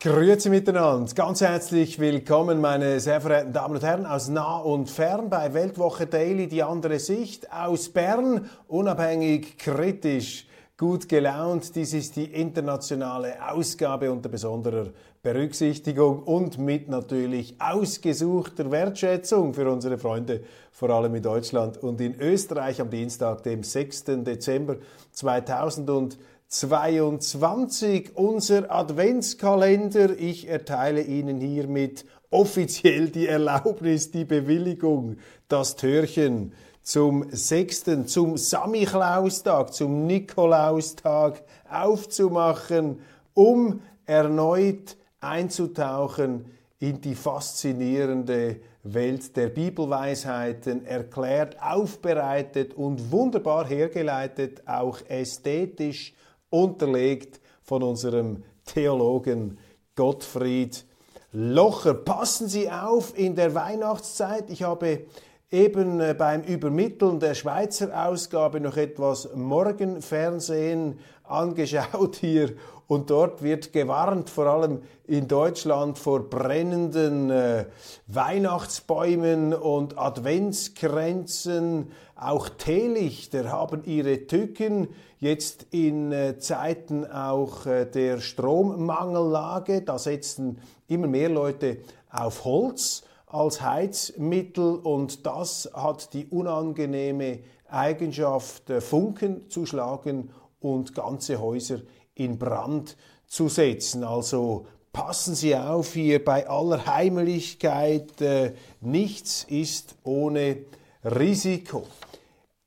Grüezi miteinander, ganz herzlich willkommen, meine sehr verehrten Damen und Herren aus nah und fern bei Weltwoche Daily, die andere Sicht aus Bern, unabhängig, kritisch, gut gelaunt. Dies ist die internationale Ausgabe unter besonderer Berücksichtigung und mit natürlich ausgesuchter Wertschätzung für unsere Freunde, vor allem in Deutschland und in Österreich am Dienstag, dem 6. Dezember 2020. 22, unser Adventskalender. Ich erteile Ihnen hiermit offiziell die Erlaubnis, die Bewilligung, das Türchen zum 6., zum Samichlaustag, zum Nikolaustag aufzumachen, um erneut einzutauchen in die faszinierende Welt der Bibelweisheiten, erklärt, aufbereitet und wunderbar hergeleitet, auch ästhetisch unterlegt von unserem Theologen Gottfried Locher. Passen Sie auf in der Weihnachtszeit. Ich habe eben äh, beim Übermitteln der Schweizer Ausgabe noch etwas Morgenfernsehen angeschaut hier und dort wird gewarnt, vor allem in Deutschland, vor brennenden äh, Weihnachtsbäumen und Adventskränzen. Auch Teelichter haben ihre Tücken. Jetzt in äh, Zeiten auch äh, der Strommangellage, da setzen immer mehr Leute auf Holz als Heizmittel und das hat die unangenehme Eigenschaft, äh, Funken zu schlagen und ganze Häuser in Brand zu setzen. Also passen Sie auf hier bei aller Heimlichkeit, äh, nichts ist ohne Risiko.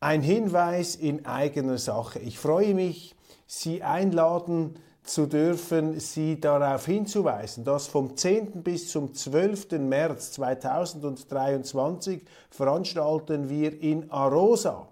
Ein Hinweis in eigener Sache. Ich freue mich, Sie einladen zu dürfen, Sie darauf hinzuweisen, dass vom 10. bis zum 12. März 2023 veranstalten wir in Arosa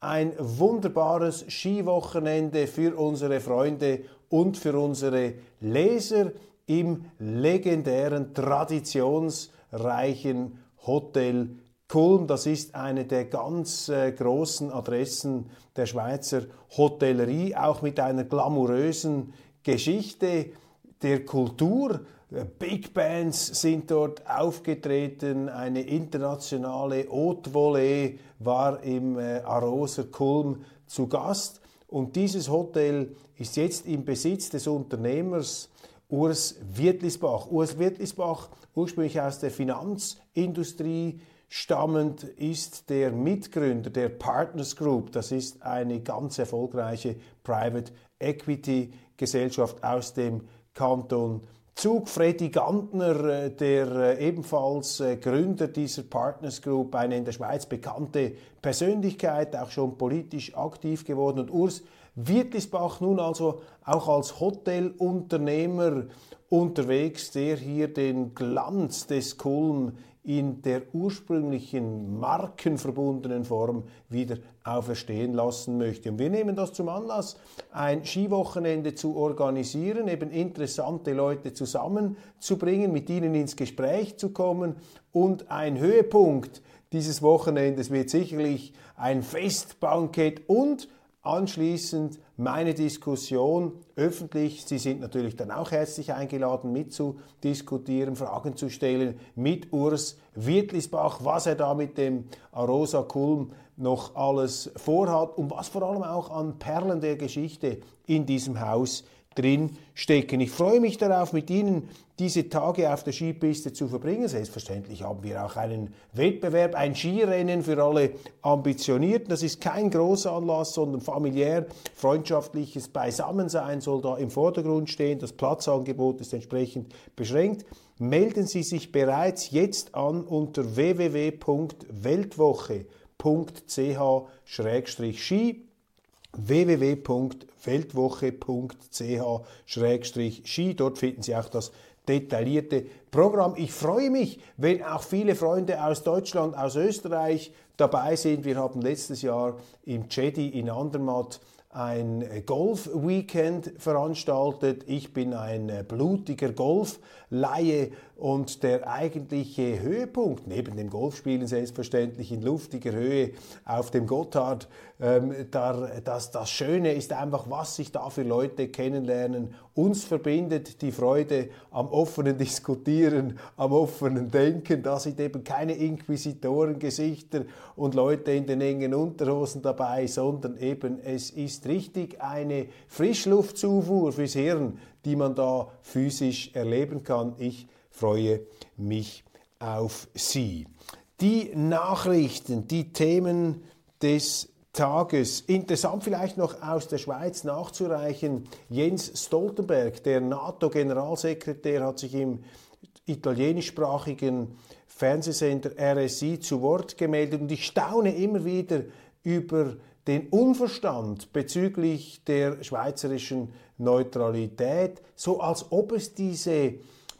ein wunderbares Skiwochenende für unsere Freunde und für unsere Leser im legendären, traditionsreichen Hotel Kulm. Das ist eine der ganz äh, großen Adressen der Schweizer Hotellerie, auch mit einer glamourösen Geschichte der Kultur. Big Bands sind dort aufgetreten, eine internationale Haute Volée war im äh, Aroser Kulm zu Gast und dieses Hotel ist jetzt im Besitz des Unternehmers Urs Wirtlisbach. Urs Wirtlisbach, ursprünglich aus der Finanzindustrie stammend, ist der Mitgründer der Partners Group. Das ist eine ganz erfolgreiche Private Equity Gesellschaft aus dem Kanton Zug. Freddy Gantner, äh, der äh, ebenfalls äh, Gründer dieser Partners Group, eine in der Schweiz bekannte Persönlichkeit, auch schon politisch aktiv geworden. Und Urs Wirtlisbach nun also auch als Hotelunternehmer unterwegs, der hier den Glanz des Kulm in der ursprünglichen markenverbundenen Form wieder auferstehen lassen möchte. Und wir nehmen das zum Anlass, ein Skiwochenende zu organisieren, eben interessante Leute zusammenzubringen, mit ihnen ins Gespräch zu kommen und ein Höhepunkt dieses Wochenendes wird sicherlich ein Festbankett und Anschließend meine Diskussion öffentlich. Sie sind natürlich dann auch herzlich eingeladen, mitzudiskutieren, Fragen zu stellen mit Urs Wirtlisbach, was er da mit dem Arosa Kulm noch alles vorhat und was vor allem auch an Perlen der Geschichte in diesem Haus drin stecken. Ich freue mich darauf, mit Ihnen diese Tage auf der Skipiste zu verbringen. Selbstverständlich haben wir auch einen Wettbewerb, ein Skirennen für alle Ambitionierten. Das ist kein Großanlass, sondern familiär, freundschaftliches Beisammensein soll da im Vordergrund stehen. Das Platzangebot ist entsprechend beschränkt. Melden Sie sich bereits jetzt an unter www.weltwoche.ch-ski www.weltwoche.ch-ski. Dort finden Sie auch das detaillierte Programm. Ich freue mich, wenn auch viele Freunde aus Deutschland, aus Österreich dabei sind. Wir haben letztes Jahr im Jedi in Andermatt ein Golf-Weekend veranstaltet. Ich bin ein blutiger Golflaie und der eigentliche Höhepunkt, neben dem Golfspielen selbstverständlich in luftiger Höhe auf dem Gotthard, ähm, da, das, das Schöne ist einfach, was sich da für Leute kennenlernen. Uns verbindet die Freude am offenen Diskutieren, am offenen Denken. Da sind eben keine Inquisitorengesichter und Leute in den engen Unterhosen dabei, sondern eben es ist richtig eine Frischluftzufuhr fürs Hirn, die man da physisch erleben kann. Ich freue mich auf Sie. Die Nachrichten, die Themen des Tages. Interessant vielleicht noch aus der Schweiz nachzureichen. Jens Stoltenberg, der NATO-Generalsekretär, hat sich im italienischsprachigen Fernsehsender RSI zu Wort gemeldet und ich staune immer wieder über den Unverstand bezüglich der schweizerischen Neutralität, so als ob es diese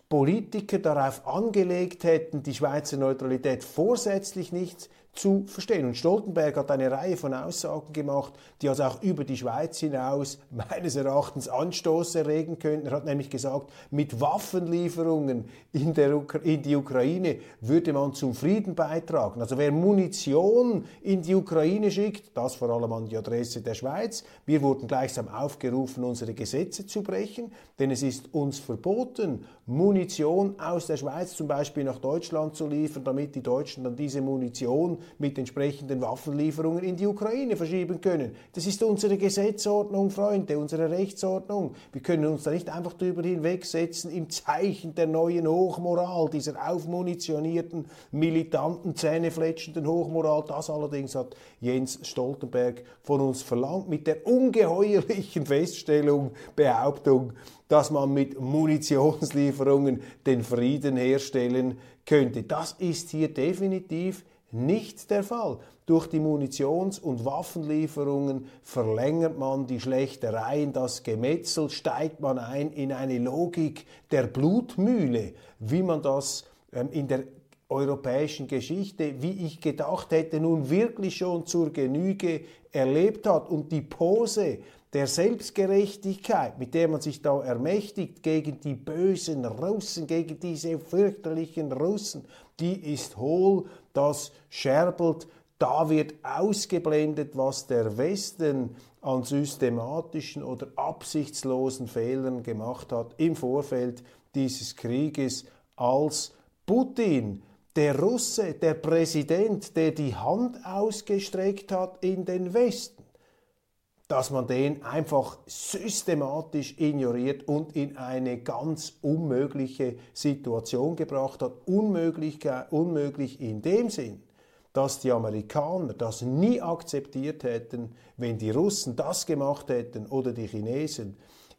Politiker darauf angelegt hätten, die Schweizer Neutralität vorsätzlich nicht zu verstehen. Und Stoltenberg hat eine Reihe von Aussagen gemacht, die also auch über die Schweiz hinaus meines Erachtens Anstoß erregen könnten. Er hat nämlich gesagt, mit Waffenlieferungen in, in die Ukraine würde man zum Frieden beitragen. Also wer Munition in die Ukraine schickt, das vor allem an die Adresse der Schweiz, wir wurden gleichsam aufgerufen, unsere Gesetze zu brechen, denn es ist uns verboten, Munition aus der Schweiz zum Beispiel nach Deutschland zu liefern, damit die Deutschen dann diese Munition mit entsprechenden Waffenlieferungen in die Ukraine verschieben können. Das ist unsere Gesetzordnung, Freunde, unsere Rechtsordnung. Wir können uns da nicht einfach darüber hinwegsetzen im Zeichen der neuen Hochmoral, dieser aufmunitionierten, militanten, zähnefletschenden Hochmoral. Das allerdings hat Jens Stoltenberg von uns verlangt, mit der ungeheuerlichen Feststellung, Behauptung, dass man mit Munitionslieferungen den Frieden herstellen könnte. Das ist hier definitiv nicht der Fall. Durch die Munitions- und Waffenlieferungen verlängert man die Schlechtereien, das Gemetzel, steigt man ein in eine Logik der Blutmühle, wie man das ähm, in der europäischen Geschichte, wie ich gedacht hätte, nun wirklich schon zur Genüge erlebt hat. Und die Pose der Selbstgerechtigkeit, mit der man sich da ermächtigt gegen die bösen Russen, gegen diese fürchterlichen Russen, die ist hohl, das scherbelt, da wird ausgeblendet, was der Westen an systematischen oder absichtslosen Fehlern gemacht hat im Vorfeld dieses Krieges, als Putin, der Russe, der Präsident, der die Hand ausgestreckt hat in den Westen, dass man den einfach systematisch ignoriert und in eine ganz unmögliche Situation gebracht hat. Unmöglich, in dem Sinn, dass die Amerikaner das nie akzeptiert hätten, wenn die Russen das gemacht hätten oder die Chinesen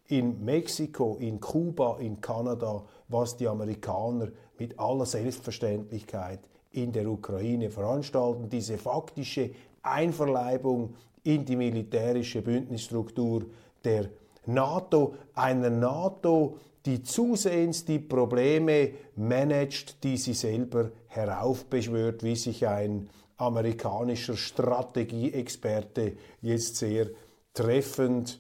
in Mexiko, in Kuba, in Kanada, was die Amerikaner mit aller Selbstverständlichkeit in der Ukraine veranstalten. Diese faktische Einverleibung in die militärische Bündnisstruktur der NATO, einer NATO, die zusehends die Probleme managt, die sie selber heraufbeschwört, wie sich ein amerikanischer Strategieexperte jetzt sehr treffend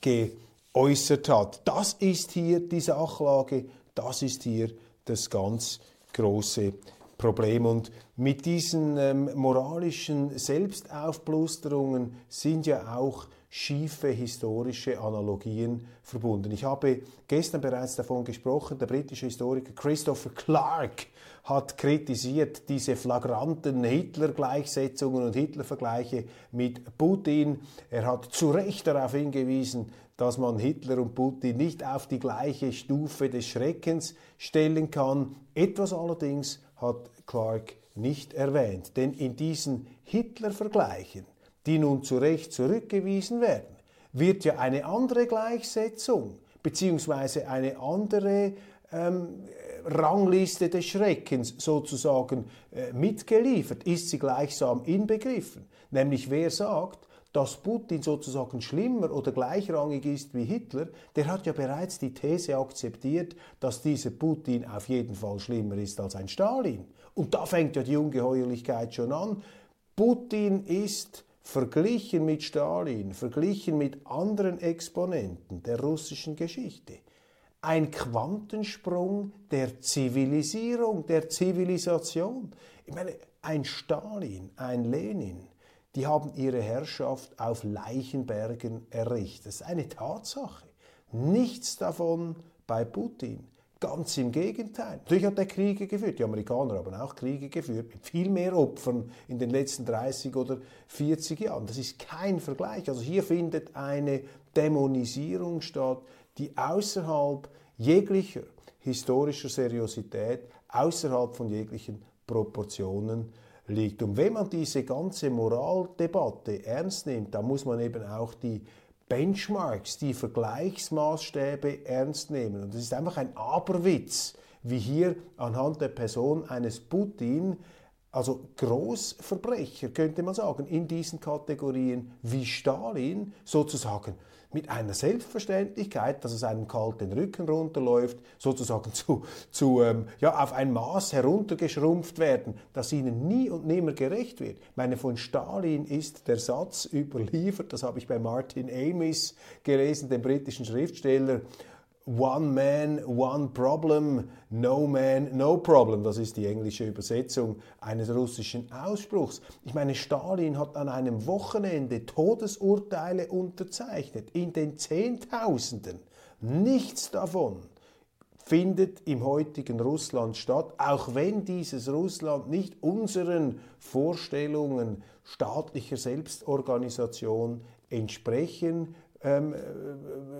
geäußert hat. Das ist hier die Sachlage, das ist hier das ganz große Problem. Und mit diesen ähm, moralischen Selbstaufblusterungen sind ja auch schiefe historische Analogien verbunden. Ich habe gestern bereits davon gesprochen, der britische Historiker Christopher Clark hat kritisiert diese flagranten Hitler-Gleichsetzungen und Hitler-Vergleiche mit Putin. Er hat zu Recht darauf hingewiesen, dass man Hitler und Putin nicht auf die gleiche Stufe des Schreckens stellen kann. Etwas allerdings hat Clark nicht erwähnt, denn in diesen Hitler-Vergleichen, die nun zu Recht zurückgewiesen werden, wird ja eine andere Gleichsetzung beziehungsweise eine andere ähm, Rangliste des Schreckens sozusagen äh, mitgeliefert, ist sie gleichsam inbegriffen. Nämlich wer sagt, dass Putin sozusagen schlimmer oder gleichrangig ist wie Hitler, der hat ja bereits die These akzeptiert, dass dieser Putin auf jeden Fall schlimmer ist als ein Stalin. Und da fängt ja die Ungeheuerlichkeit schon an. Putin ist verglichen mit Stalin, verglichen mit anderen Exponenten der russischen Geschichte, ein Quantensprung der Zivilisierung, der Zivilisation. Ich meine, ein Stalin, ein Lenin, die haben ihre Herrschaft auf Leichenbergen errichtet. Das ist eine Tatsache. Nichts davon bei Putin. Ganz im Gegenteil. Natürlich hat er Kriege geführt. Die Amerikaner haben auch Kriege geführt mit viel mehr Opfern in den letzten 30 oder 40 Jahren. Das ist kein Vergleich. Also hier findet eine Dämonisierung statt, die außerhalb jeglicher historischer Seriosität, außerhalb von jeglichen Proportionen liegt. Und wenn man diese ganze Moraldebatte ernst nimmt, dann muss man eben auch die Benchmarks, die Vergleichsmaßstäbe ernst nehmen. Und es ist einfach ein Aberwitz, wie hier anhand der Person eines Putin, also Großverbrecher könnte man sagen, in diesen Kategorien wie Stalin sozusagen mit einer Selbstverständlichkeit, dass es einem kalt den Rücken runterläuft, sozusagen zu, zu ähm, ja, auf ein Maß heruntergeschrumpft werden, das ihnen nie und nimmer gerecht wird. Meine, von Stalin ist der Satz überliefert, das habe ich bei Martin Amis gelesen, dem britischen Schriftsteller, One Man, One Problem, No Man, No Problem. Das ist die englische Übersetzung eines russischen Ausspruchs. Ich meine, Stalin hat an einem Wochenende Todesurteile unterzeichnet, in den Zehntausenden. Nichts davon findet im heutigen Russland statt, auch wenn dieses Russland nicht unseren Vorstellungen staatlicher Selbstorganisation entsprechen ähm,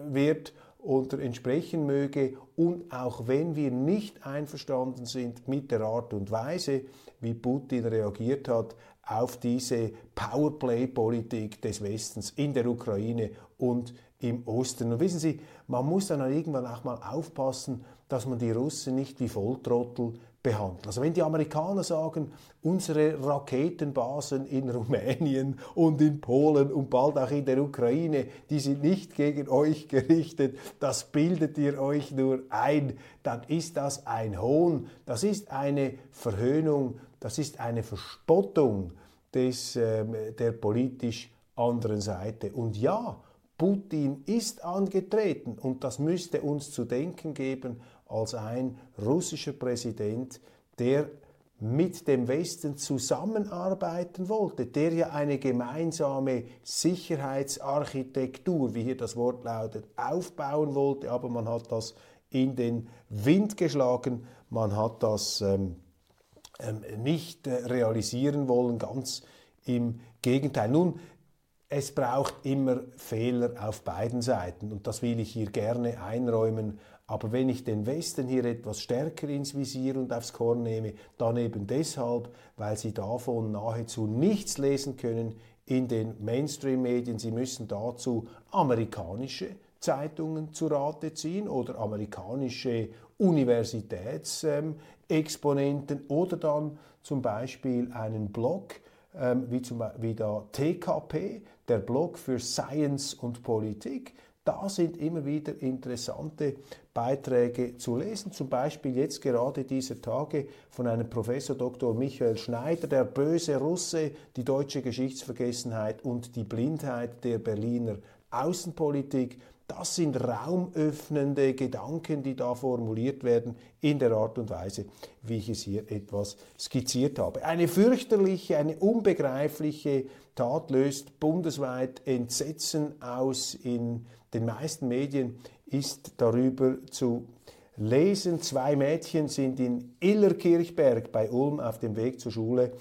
wird oder entsprechen möge und auch wenn wir nicht einverstanden sind mit der Art und Weise, wie Putin reagiert hat auf diese Powerplay-Politik des Westens in der Ukraine und im Osten. Und wissen Sie, man muss dann irgendwann auch mal aufpassen, dass man die Russen nicht wie Volltrottel behandeln. Also wenn die Amerikaner sagen, unsere Raketenbasen in Rumänien und in Polen und bald auch in der Ukraine, die sind nicht gegen euch gerichtet, das bildet ihr euch nur ein, dann ist das ein Hohn, das ist eine Verhöhnung, das ist eine Verspottung des, äh, der politisch anderen Seite. Und ja, Putin ist angetreten und das müsste uns zu denken geben, als ein russischer Präsident, der mit dem Westen zusammenarbeiten wollte, der ja eine gemeinsame Sicherheitsarchitektur, wie hier das Wort lautet, aufbauen wollte, aber man hat das in den Wind geschlagen, man hat das ähm, ähm, nicht äh, realisieren wollen, ganz im Gegenteil. Nun, es braucht immer Fehler auf beiden Seiten. Und das will ich hier gerne einräumen aber wenn ich den Westen hier etwas stärker ins Visier und aufs Korn nehme, dann eben deshalb, weil sie davon nahezu nichts lesen können in den Mainstream-Medien. Sie müssen dazu amerikanische Zeitungen zu Rate ziehen oder amerikanische Universitätsexponenten oder dann zum Beispiel einen Blog ähm, wie, zum, wie der TKP, der Blog für Science und Politik. Da sind immer wieder interessante Beiträge zu lesen, zum Beispiel jetzt gerade dieser Tage von einem Professor Dr. Michael Schneider, der böse Russe, die deutsche Geschichtsvergessenheit und die Blindheit der Berliner Außenpolitik. Das sind raumöffnende Gedanken, die da formuliert werden in der Art und Weise, wie ich es hier etwas skizziert habe. Eine fürchterliche, eine unbegreifliche Tat löst bundesweit Entsetzen aus. In den meisten Medien ist darüber zu lesen. Zwei Mädchen sind in Illerkirchberg bei Ulm auf dem Weg zur Schule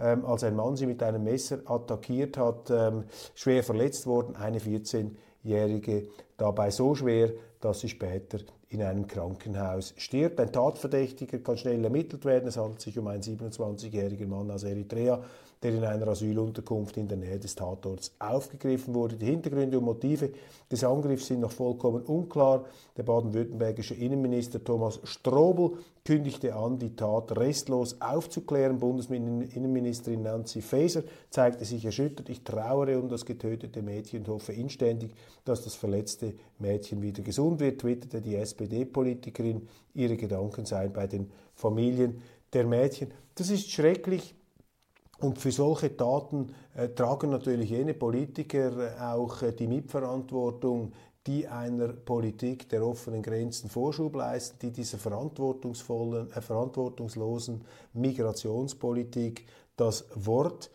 ähm, als ein Mann sie mit einem Messer attackiert hat, ähm, schwer verletzt worden. Eine 14-Jährige dabei so schwer, dass sie später in einem Krankenhaus stirbt. Ein Tatverdächtiger kann schnell ermittelt werden. Es handelt sich um einen 27-jährigen Mann aus Eritrea, der in einer Asylunterkunft in der Nähe des Tatorts aufgegriffen wurde. Die Hintergründe und Motive des Angriffs sind noch vollkommen unklar. Der baden-württembergische Innenminister Thomas Strobel kündigte an, die Tat restlos aufzuklären. Bundesinnenministerin Nancy Faeser zeigte sich erschüttert. Ich trauere um das getötete Mädchen und hoffe inständig, dass das verletzte Mädchen wieder gesund wird, twitterte die SPD-Politikerin. Ihre Gedanken seien bei den Familien der Mädchen. Das ist schrecklich. Und für solche Taten äh, tragen natürlich jene Politiker äh, auch äh, die Mitverantwortung, die einer Politik der offenen Grenzen Vorschub leisten, die dieser verantwortungsvollen, äh, verantwortungslosen Migrationspolitik das Wort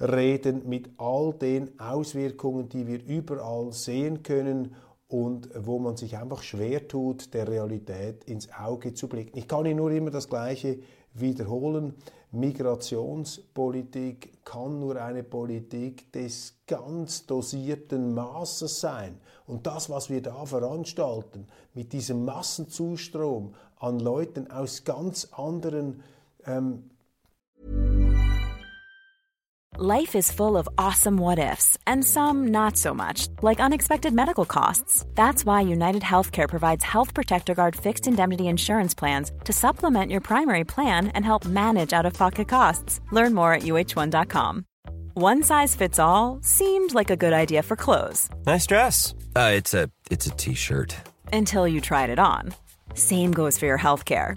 reden mit all den Auswirkungen, die wir überall sehen können und wo man sich einfach schwer tut, der Realität ins Auge zu blicken. Ich kann Ihnen nur immer das Gleiche wiederholen. Migrationspolitik kann nur eine Politik des ganz dosierten Maßes sein. Und das, was wir da veranstalten, mit diesem Massenzustrom an Leuten aus ganz anderen ähm, Life is full of awesome what ifs, and some not so much, like unexpected medical costs. That's why United Healthcare provides Health Protector Guard fixed indemnity insurance plans to supplement your primary plan and help manage out of pocket costs. Learn more at uh1.com. One size fits all seemed like a good idea for clothes. Nice dress. Uh, it's a it's a t-shirt. Until you tried it on. Same goes for your healthcare.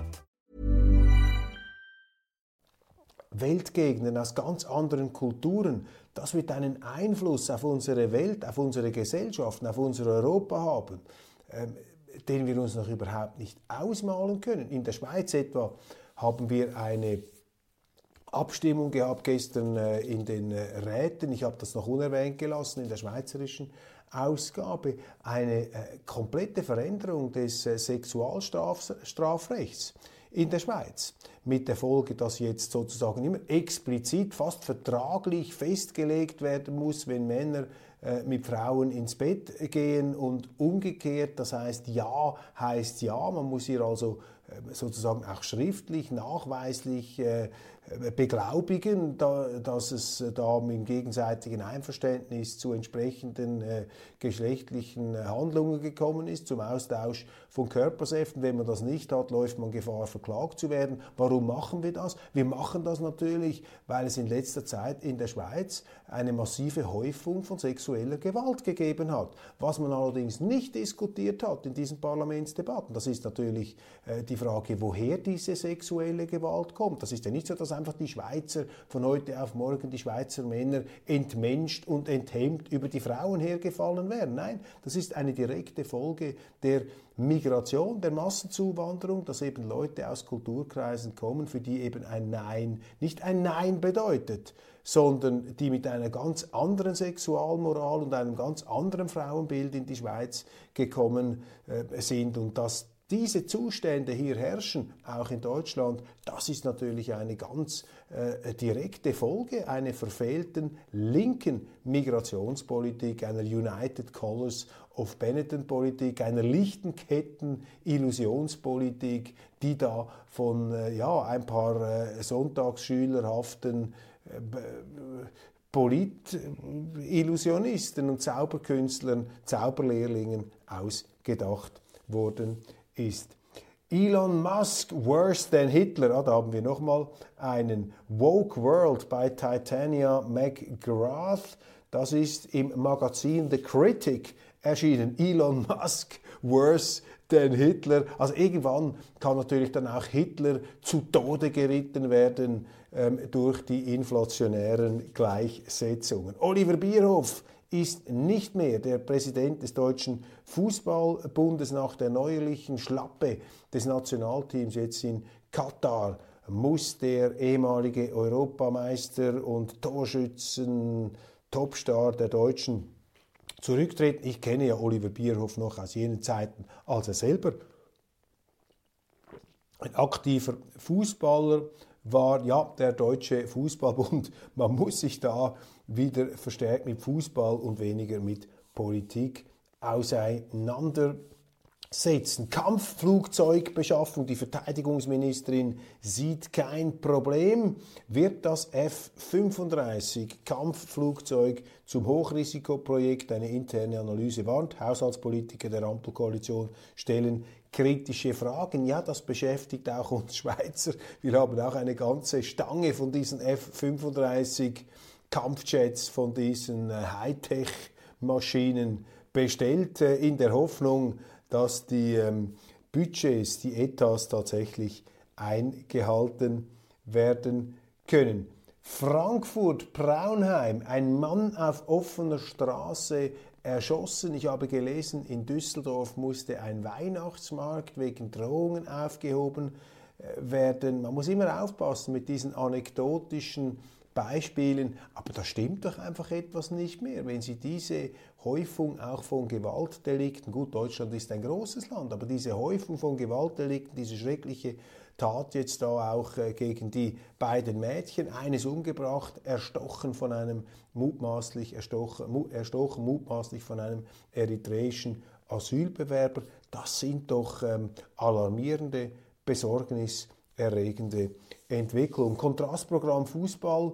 Weltgegenden aus ganz anderen Kulturen das wird einen Einfluss auf unsere Welt, auf unsere Gesellschaften, auf unser Europa haben, ähm, den wir uns noch überhaupt nicht ausmalen können. In der Schweiz etwa haben wir eine Abstimmung gehabt gestern äh, in den äh, Räten, ich habe das noch unerwähnt gelassen, in der schweizerischen Ausgabe, eine äh, komplette Veränderung des Sexualstrafrechts in der Schweiz. Mit der Folge, dass jetzt sozusagen immer explizit, fast vertraglich festgelegt werden muss, wenn Männer äh, mit Frauen ins Bett gehen und umgekehrt. Das heißt, ja heißt ja. Man muss hier also äh, sozusagen auch schriftlich, nachweislich äh, beglaubigen, dass es da im gegenseitigen Einverständnis zu entsprechenden äh, geschlechtlichen Handlungen gekommen ist, zum Austausch von Körpersäften. Wenn man das nicht hat, läuft man Gefahr, verklagt zu werden. Warum machen wir das? Wir machen das natürlich, weil es in letzter Zeit in der Schweiz eine massive Häufung von sexueller Gewalt gegeben hat. Was man allerdings nicht diskutiert hat in diesen Parlamentsdebatten, das ist natürlich äh, die Frage, woher diese sexuelle Gewalt kommt. Das ist ja nicht so, dass einfach die Schweizer von heute auf morgen, die Schweizer Männer entmenscht und enthemmt über die Frauen hergefallen wären. Nein, das ist eine direkte Folge der Migration, der Massenzuwanderung, dass eben Leute aus Kulturkreisen kommen, für die eben ein Nein nicht ein Nein bedeutet, sondern die mit einer ganz anderen Sexualmoral und einem ganz anderen Frauenbild in die Schweiz gekommen äh, sind und dass diese Zustände hier herrschen, auch in Deutschland, das ist natürlich eine ganz äh, direkte Folge einer verfehlten linken Migrationspolitik, einer United Colors of Benetton-Politik, einer lichten Ketten-Illusionspolitik, die da von äh, ja, ein paar äh, Sonntagsschülerhaften äh, Polit-Illusionisten und Zauberkünstlern, Zauberlehrlingen ausgedacht worden ist. Elon Musk, worse than Hitler. Ah, da haben wir nochmal einen Woke World bei Titania McGrath. Das ist im Magazin The Critic erschienen. Elon Musk, worse than Hitler. Also irgendwann kann natürlich dann auch Hitler zu Tode geritten werden ähm, durch die inflationären Gleichsetzungen. Oliver Bierhoff ist nicht mehr der Präsident des Deutschen Fußballbundes nach der neuerlichen Schlappe des Nationalteams jetzt in Katar muss der ehemalige Europameister und Torschützen Topstar der Deutschen zurücktreten. Ich kenne ja Oliver Bierhoff noch aus jenen Zeiten, als er selber ein aktiver Fußballer war. Ja, der Deutsche Fußballbund, man muss sich da wieder verstärkt mit Fußball und weniger mit Politik auseinandersetzen setzen. Kampfflugzeugbeschaffung. Die Verteidigungsministerin sieht kein Problem. Wird das F-35 Kampfflugzeug zum Hochrisikoprojekt? Eine interne Analyse warnt. Haushaltspolitiker der Ampelkoalition stellen kritische Fragen. Ja, das beschäftigt auch uns Schweizer. Wir haben auch eine ganze Stange von diesen F-35 Kampfjets, von diesen äh, Hightech-Maschinen bestellt, äh, in der Hoffnung, dass die ähm, Budgets, die Etats tatsächlich eingehalten werden können. Frankfurt, Braunheim, ein Mann auf offener Straße erschossen. Ich habe gelesen, in Düsseldorf musste ein Weihnachtsmarkt wegen Drohungen aufgehoben äh, werden. Man muss immer aufpassen mit diesen anekdotischen Beispielen, aber da stimmt doch einfach etwas nicht mehr. Wenn Sie diese Häufung auch von Gewaltdelikten, gut, Deutschland ist ein großes Land, aber diese Häufung von Gewaltdelikten, diese schreckliche Tat jetzt da auch äh, gegen die beiden Mädchen, eines umgebracht, erstochen von einem mutmaßlich, erstochen, erstochen mutmaßlich von einem eritreischen Asylbewerber, das sind doch ähm, alarmierende, besorgniserregende Entwicklung. Kontrastprogramm Fußball.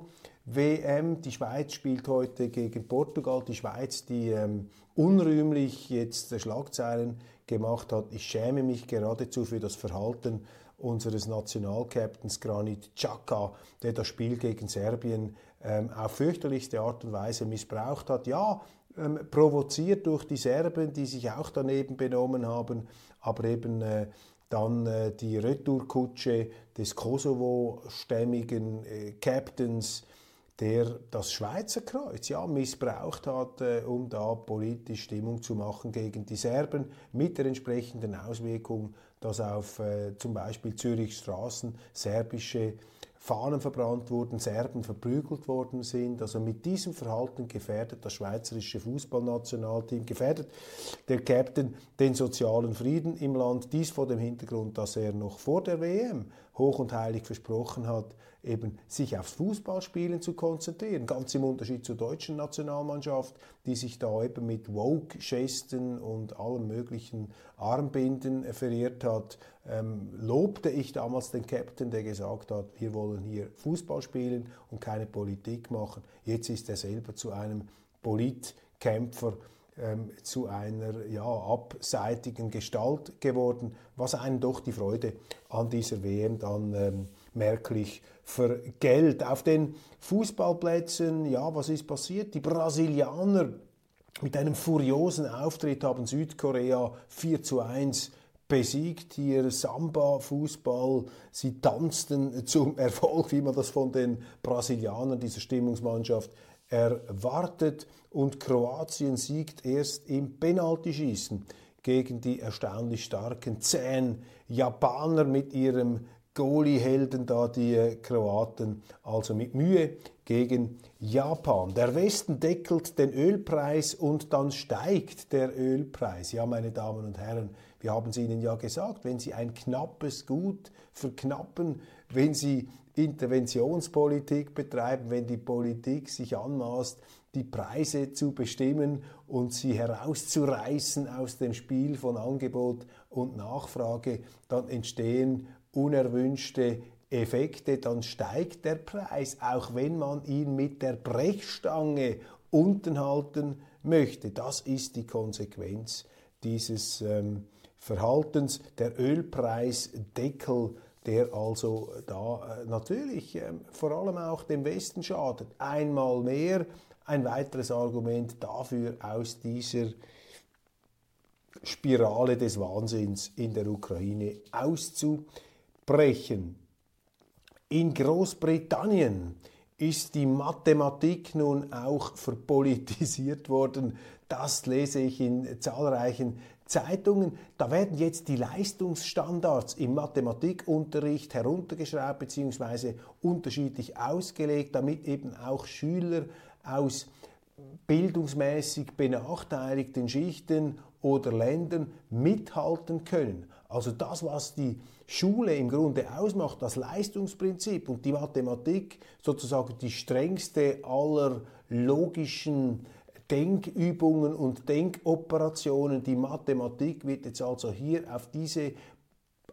WM, die Schweiz spielt heute gegen Portugal. Die Schweiz, die ähm, unrühmlich jetzt Schlagzeilen gemacht hat. Ich schäme mich geradezu für das Verhalten unseres Nationalcaptains Granit Xhaka, der das Spiel gegen Serbien ähm, auf fürchterlichste Art und Weise missbraucht hat. Ja, ähm, provoziert durch die Serben, die sich auch daneben benommen haben, aber eben äh, dann äh, die Retourkutsche des Kosovo-stämmigen äh, Captains, der das Schweizer Kreuz ja, missbraucht hat, äh, um da politisch Stimmung zu machen gegen die Serben, mit der entsprechenden Auswirkung, dass auf äh, zum Beispiel Zürich Straßen serbische Fahnen verbrannt wurden, Serben verprügelt worden sind. Also mit diesem Verhalten gefährdet das schweizerische Fußballnationalteam, gefährdet der Captain den sozialen Frieden im Land. Dies vor dem Hintergrund, dass er noch vor der WM hoch und heilig versprochen hat, eben sich aufs Fußballspielen zu konzentrieren. Ganz im Unterschied zur deutschen Nationalmannschaft, die sich da eben mit Woke-Gesten und allem möglichen Armbinden verirrt hat, ähm, lobte ich damals den Captain, der gesagt hat, wir wollen hier Fußball spielen und keine Politik machen. Jetzt ist er selber zu einem Politkämpfer ähm, zu einer ja, abseitigen Gestalt geworden, was einen doch die Freude an dieser WM dann ähm, merklich vergällt. Auf den Fußballplätzen, ja, was ist passiert? Die Brasilianer mit einem furiosen Auftritt haben Südkorea 4 zu 1 besiegt. Hier Samba-Fußball, sie tanzten zum Erfolg, wie man das von den Brasilianern, dieser Stimmungsmannschaft, erwartet. Und Kroatien siegt erst im Penaltyschießen gegen die erstaunlich starken zehn Japaner mit ihrem Goalie-Helden da, die äh, Kroaten, also mit Mühe gegen Japan. Der Westen deckelt den Ölpreis und dann steigt der Ölpreis. Ja, meine Damen und Herren, wir haben es Ihnen ja gesagt, wenn Sie ein knappes Gut verknappen, wenn Sie Interventionspolitik betreiben, wenn die Politik sich anmaßt, die Preise zu bestimmen und sie herauszureißen aus dem Spiel von Angebot und Nachfrage, dann entstehen unerwünschte Effekte, dann steigt der Preis, auch wenn man ihn mit der Brechstange unten halten möchte. Das ist die Konsequenz dieses ähm, Verhaltens. Der Ölpreisdeckel, der also da äh, natürlich äh, vor allem auch dem Westen schadet. Einmal mehr ein weiteres Argument dafür, aus dieser Spirale des Wahnsinns in der Ukraine auszubrechen. In Großbritannien ist die Mathematik nun auch verpolitisiert worden. Das lese ich in zahlreichen Zeitungen. Da werden jetzt die Leistungsstandards im Mathematikunterricht heruntergeschraubt bzw. unterschiedlich ausgelegt, damit eben auch Schüler aus bildungsmäßig benachteiligten Schichten oder Ländern mithalten können. Also das, was die Schule im Grunde ausmacht, das Leistungsprinzip und die Mathematik sozusagen die strengste aller logischen Denkübungen und Denkoperationen. Die Mathematik wird jetzt also hier auf diese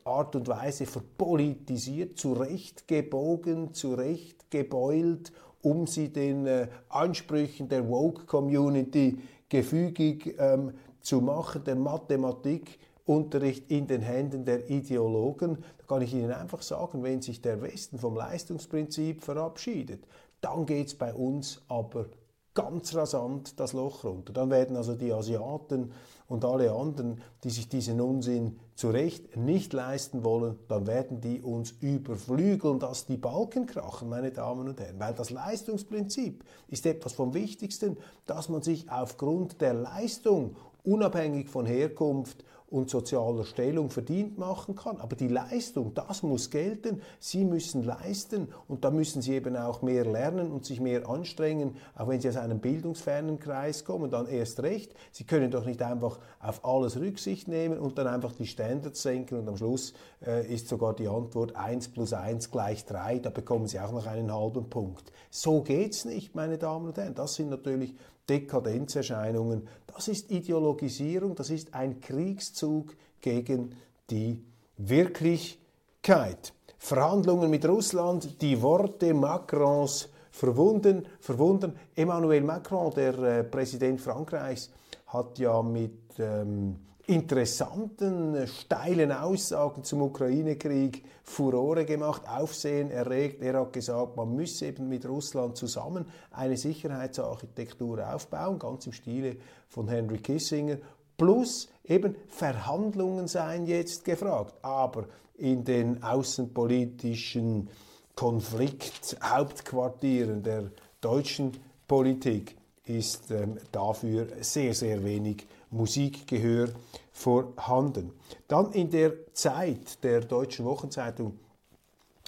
Art und Weise verpolitisiert, zurechtgebogen, zurechtgebeult, um sie den äh, Ansprüchen der Woke-Community gefügig ähm, zu machen. Der Mathematik Unterricht in den Händen der Ideologen. Da kann ich Ihnen einfach sagen, wenn sich der Westen vom Leistungsprinzip verabschiedet, dann geht es bei uns aber ganz rasant das Loch runter. Dann werden also die Asiaten und alle anderen, die sich diesen Unsinn zu Recht nicht leisten wollen, dann werden die uns überflügeln, dass die Balken krachen, meine Damen und Herren. Weil das Leistungsprinzip ist etwas vom Wichtigsten, dass man sich aufgrund der Leistung unabhängig von Herkunft und sozialer Stellung verdient machen kann. Aber die Leistung, das muss gelten. Sie müssen leisten und da müssen Sie eben auch mehr lernen und sich mehr anstrengen, auch wenn Sie aus einem bildungsfernen Kreis kommen, dann erst recht. Sie können doch nicht einfach auf alles Rücksicht nehmen und dann einfach die Standards senken und am Schluss äh, ist sogar die Antwort 1 plus 1 gleich 3, da bekommen Sie auch noch einen halben Punkt. So geht's nicht, meine Damen und Herren. Das sind natürlich Dekadenzerscheinungen. Das ist Ideologisierung, das ist ein Kriegszug gegen die Wirklichkeit. Verhandlungen mit Russland, die Worte Macrons verwunden, verwundern. Emmanuel Macron, der äh, Präsident Frankreichs, hat ja mit ähm, interessanten, steilen Aussagen zum Ukraine-Krieg Furore gemacht, Aufsehen erregt. Er hat gesagt, man müsse eben mit Russland zusammen eine Sicherheitsarchitektur aufbauen, ganz im Stile von Henry Kissinger. Plus eben Verhandlungen seien jetzt gefragt. Aber in den außenpolitischen Konflikthauptquartieren der deutschen Politik ist ähm, dafür sehr, sehr wenig Musikgehör vorhanden. Dann in der Zeit der Deutschen Wochenzeitung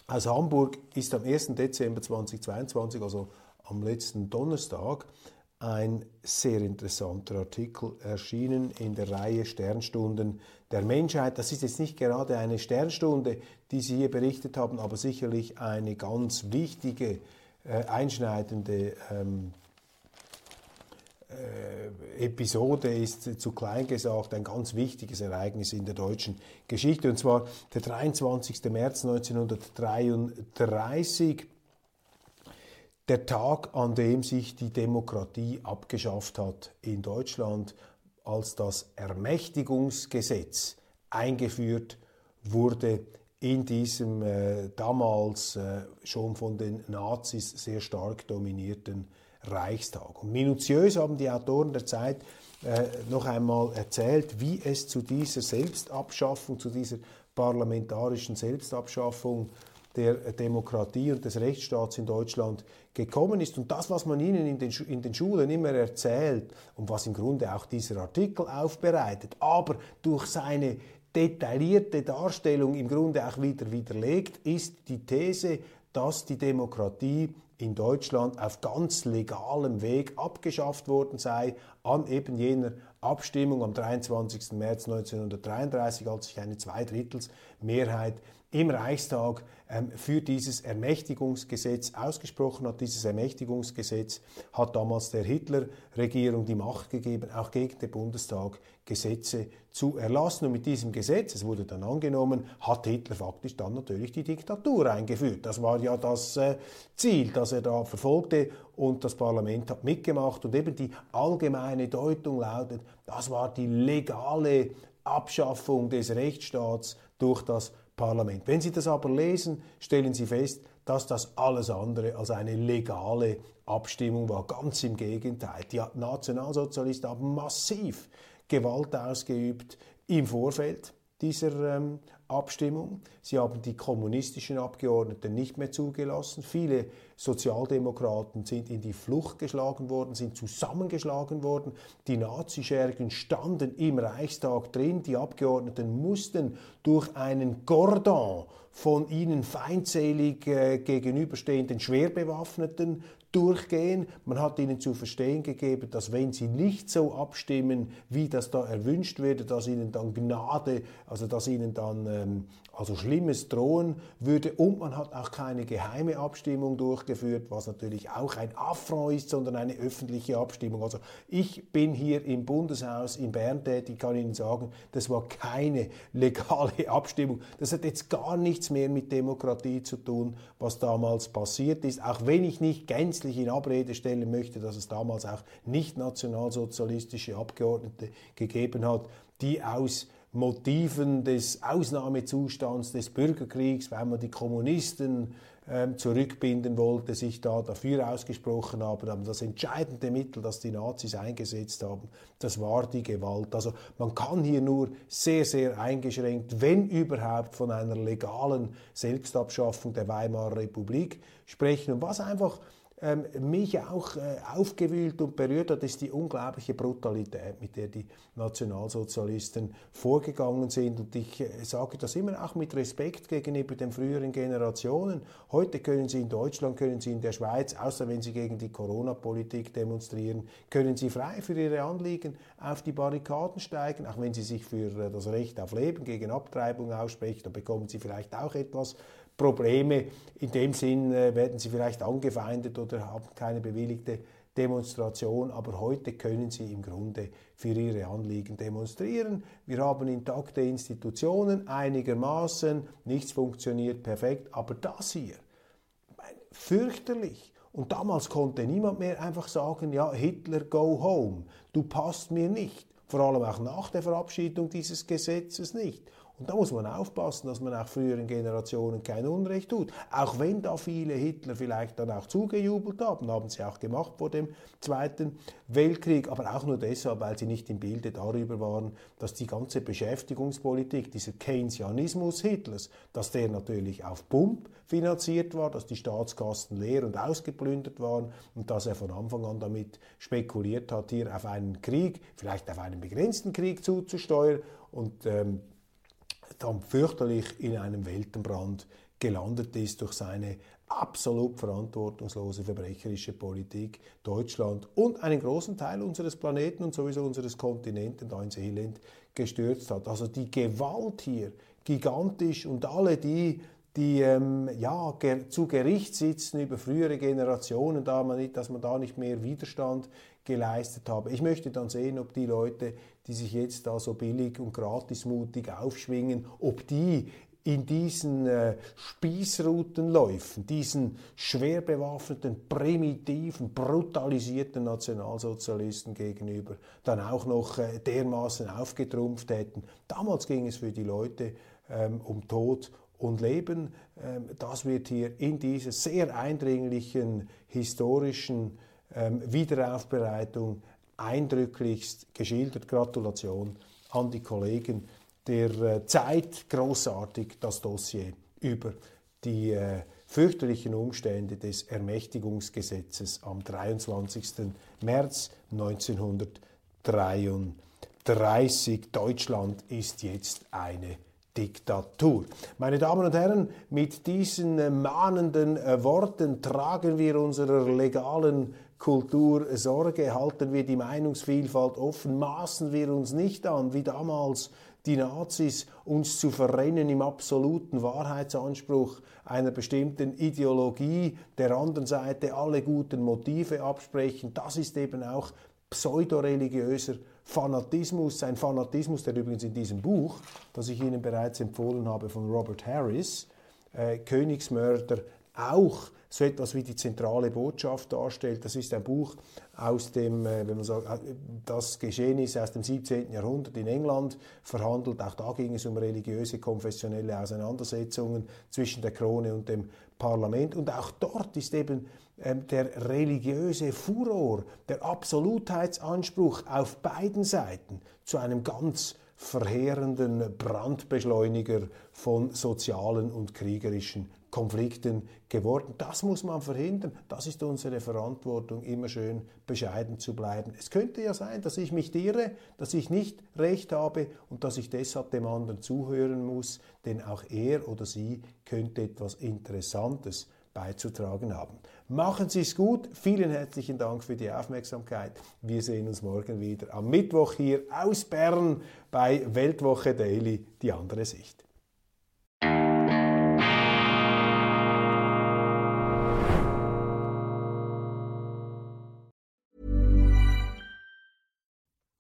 aus Hamburg ist am 1. Dezember 2022, also am letzten Donnerstag, ein sehr interessanter Artikel erschienen in der Reihe Sternstunden der Menschheit. Das ist jetzt nicht gerade eine Sternstunde, die Sie hier berichtet haben, aber sicherlich eine ganz wichtige, äh, einschneidende ähm, äh, Episode ist zu klein gesagt ein ganz wichtiges Ereignis in der deutschen Geschichte. Und zwar der 23. März 1933, der Tag, an dem sich die Demokratie abgeschafft hat in Deutschland, als das Ermächtigungsgesetz eingeführt wurde in diesem äh, damals äh, schon von den Nazis sehr stark dominierten Reichstag. Und minutiös haben die Autoren der Zeit äh, noch einmal erzählt, wie es zu dieser Selbstabschaffung, zu dieser parlamentarischen Selbstabschaffung der Demokratie und des Rechtsstaats in Deutschland gekommen ist. Und das, was man ihnen in den, in den Schulen immer erzählt und was im Grunde auch dieser Artikel aufbereitet, aber durch seine detaillierte Darstellung im Grunde auch wieder widerlegt, ist die These, dass die Demokratie in Deutschland auf ganz legalem Weg abgeschafft worden sei, an eben jener Abstimmung am 23. März 1933, als sich eine Zweidrittelsmehrheit im Reichstag ähm, für dieses Ermächtigungsgesetz ausgesprochen hat. Dieses Ermächtigungsgesetz hat damals der Hitler-Regierung die Macht gegeben, auch gegen den Bundestag Gesetze zu erlassen. Und mit diesem Gesetz, es wurde dann angenommen, hat Hitler faktisch dann natürlich die Diktatur eingeführt. Das war ja das äh, Ziel, das er da verfolgte und das Parlament hat mitgemacht und eben die allgemeine Deutung lautet, das war die legale Abschaffung des Rechtsstaats durch das Parlament. Wenn Sie das aber lesen, stellen Sie fest, dass das alles andere als eine legale Abstimmung war. Ganz im Gegenteil. Die Nationalsozialisten haben massiv Gewalt ausgeübt im Vorfeld dieser ähm, Abstimmung. Sie haben die kommunistischen Abgeordneten nicht mehr zugelassen. Viele Sozialdemokraten sind in die Flucht geschlagen worden, sind zusammengeschlagen worden. Die Nazischergen standen im Reichstag drin. Die Abgeordneten mussten durch einen Gordon von ihnen feindselig äh, gegenüberstehenden Schwerbewaffneten durchgehen. Man hat ihnen zu verstehen gegeben, dass wenn sie nicht so abstimmen, wie das da erwünscht wird, dass ihnen dann Gnade, also dass ihnen dann ähm, also Schlimmes drohen würde. Und man hat auch keine geheime Abstimmung durchgeführt, was natürlich auch ein Affront ist, sondern eine öffentliche Abstimmung. Also ich bin hier im Bundeshaus in Bern tätig, kann Ihnen sagen, das war keine legale Abstimmung. Das hat jetzt gar nichts mehr mit Demokratie zu tun, was damals passiert ist. Auch wenn ich nicht gänzlich in Abrede stellen möchte, dass es damals auch nicht nationalsozialistische Abgeordnete gegeben hat, die aus Motiven des Ausnahmezustands des Bürgerkriegs, weil man die Kommunisten ähm, zurückbinden wollte, sich da dafür ausgesprochen haben. Aber das entscheidende Mittel, das die Nazis eingesetzt haben, das war die Gewalt. Also man kann hier nur sehr, sehr eingeschränkt, wenn überhaupt, von einer legalen Selbstabschaffung der Weimarer Republik sprechen. Und was einfach ähm, mich auch äh, aufgewühlt und berührt hat, ist die unglaubliche Brutalität, mit der die Nationalsozialisten vorgegangen sind. Und ich äh, sage das immer auch mit Respekt gegenüber den früheren Generationen. Heute können Sie in Deutschland, können Sie in der Schweiz, außer wenn Sie gegen die Corona-Politik demonstrieren, können Sie frei für Ihre Anliegen auf die Barrikaden steigen, auch wenn Sie sich für äh, das Recht auf Leben gegen Abtreibung aussprechen, dann bekommen Sie vielleicht auch etwas Probleme. In dem Sinn äh, werden sie vielleicht angefeindet oder haben keine bewilligte Demonstration, aber heute können sie im Grunde für ihre Anliegen demonstrieren. Wir haben intakte Institutionen einigermaßen, nichts funktioniert perfekt, aber das hier, fürchterlich. Und damals konnte niemand mehr einfach sagen, ja, Hitler, go home, du passt mir nicht. Vor allem auch nach der Verabschiedung dieses Gesetzes nicht. Und da muss man aufpassen, dass man auch früheren Generationen kein Unrecht tut. Auch wenn da viele Hitler vielleicht dann auch zugejubelt haben, haben sie auch gemacht vor dem Zweiten Weltkrieg, aber auch nur deshalb, weil sie nicht im Bilde darüber waren, dass die ganze Beschäftigungspolitik, dieser Keynesianismus Hitlers, dass der natürlich auf Pump finanziert war, dass die Staatskassen leer und ausgeplündert waren und dass er von Anfang an damit spekuliert hat, hier auf einen Krieg, vielleicht auf einen begrenzten Krieg zuzusteuern und ähm, dann fürchterlich in einem Weltenbrand gelandet ist durch seine absolut verantwortungslose verbrecherische Politik Deutschland und einen großen Teil unseres Planeten und sowieso unseres Kontinenten da ins Elend gestürzt hat. Also die Gewalt hier gigantisch und alle die, die ähm, ja, ger zu Gericht sitzen über frühere Generationen, da man nicht, dass man da nicht mehr Widerstand geleistet habe. Ich möchte dann sehen, ob die Leute, die sich jetzt da so billig und gratismutig aufschwingen, ob die in diesen äh, Spießrutenläufen, diesen schwer bewaffneten, primitiven, brutalisierten Nationalsozialisten gegenüber dann auch noch äh, dermaßen aufgetrumpft hätten. Damals ging es für die Leute ähm, um Tod und Leben. Ähm, das wird hier in dieser sehr eindringlichen historischen ähm, Wiederaufbereitung eindrücklichst geschildert. Gratulation an die Kollegen der äh, Zeit. Großartig das Dossier über die äh, fürchterlichen Umstände des Ermächtigungsgesetzes am 23. März 1933. Deutschland ist jetzt eine Diktatur. Meine Damen und Herren, mit diesen äh, mahnenden Worten tragen wir unserer legalen Kultur Sorge, halten wir die Meinungsvielfalt offen, maßen wir uns nicht an, wie damals die Nazis, uns zu verrennen im absoluten Wahrheitsanspruch einer bestimmten Ideologie, der anderen Seite alle guten Motive absprechen. Das ist eben auch pseudoreligiöser Fanatismus, ein Fanatismus, der übrigens in diesem Buch, das ich Ihnen bereits empfohlen habe, von Robert Harris, äh, Königsmörder auch so etwas wie die zentrale Botschaft darstellt. Das ist ein Buch aus dem, äh, wenn man sagt, äh, das Geschehen ist aus dem 17. Jahrhundert in England verhandelt. Auch da ging es um religiöse, konfessionelle Auseinandersetzungen zwischen der Krone und dem Parlament. Und auch dort ist eben ähm, der religiöse Furor, der Absolutheitsanspruch auf beiden Seiten zu einem ganz verheerenden Brandbeschleuniger von sozialen und kriegerischen Konflikten geworden. Das muss man verhindern. Das ist unsere Verantwortung, immer schön bescheiden zu bleiben. Es könnte ja sein, dass ich mich irre, dass ich nicht recht habe und dass ich deshalb dem anderen zuhören muss, denn auch er oder sie könnte etwas Interessantes beizutragen haben. Machen Sie es gut. Vielen herzlichen Dank für die Aufmerksamkeit. Wir sehen uns morgen wieder am Mittwoch hier aus Bern bei Weltwoche Daily, die andere Sicht.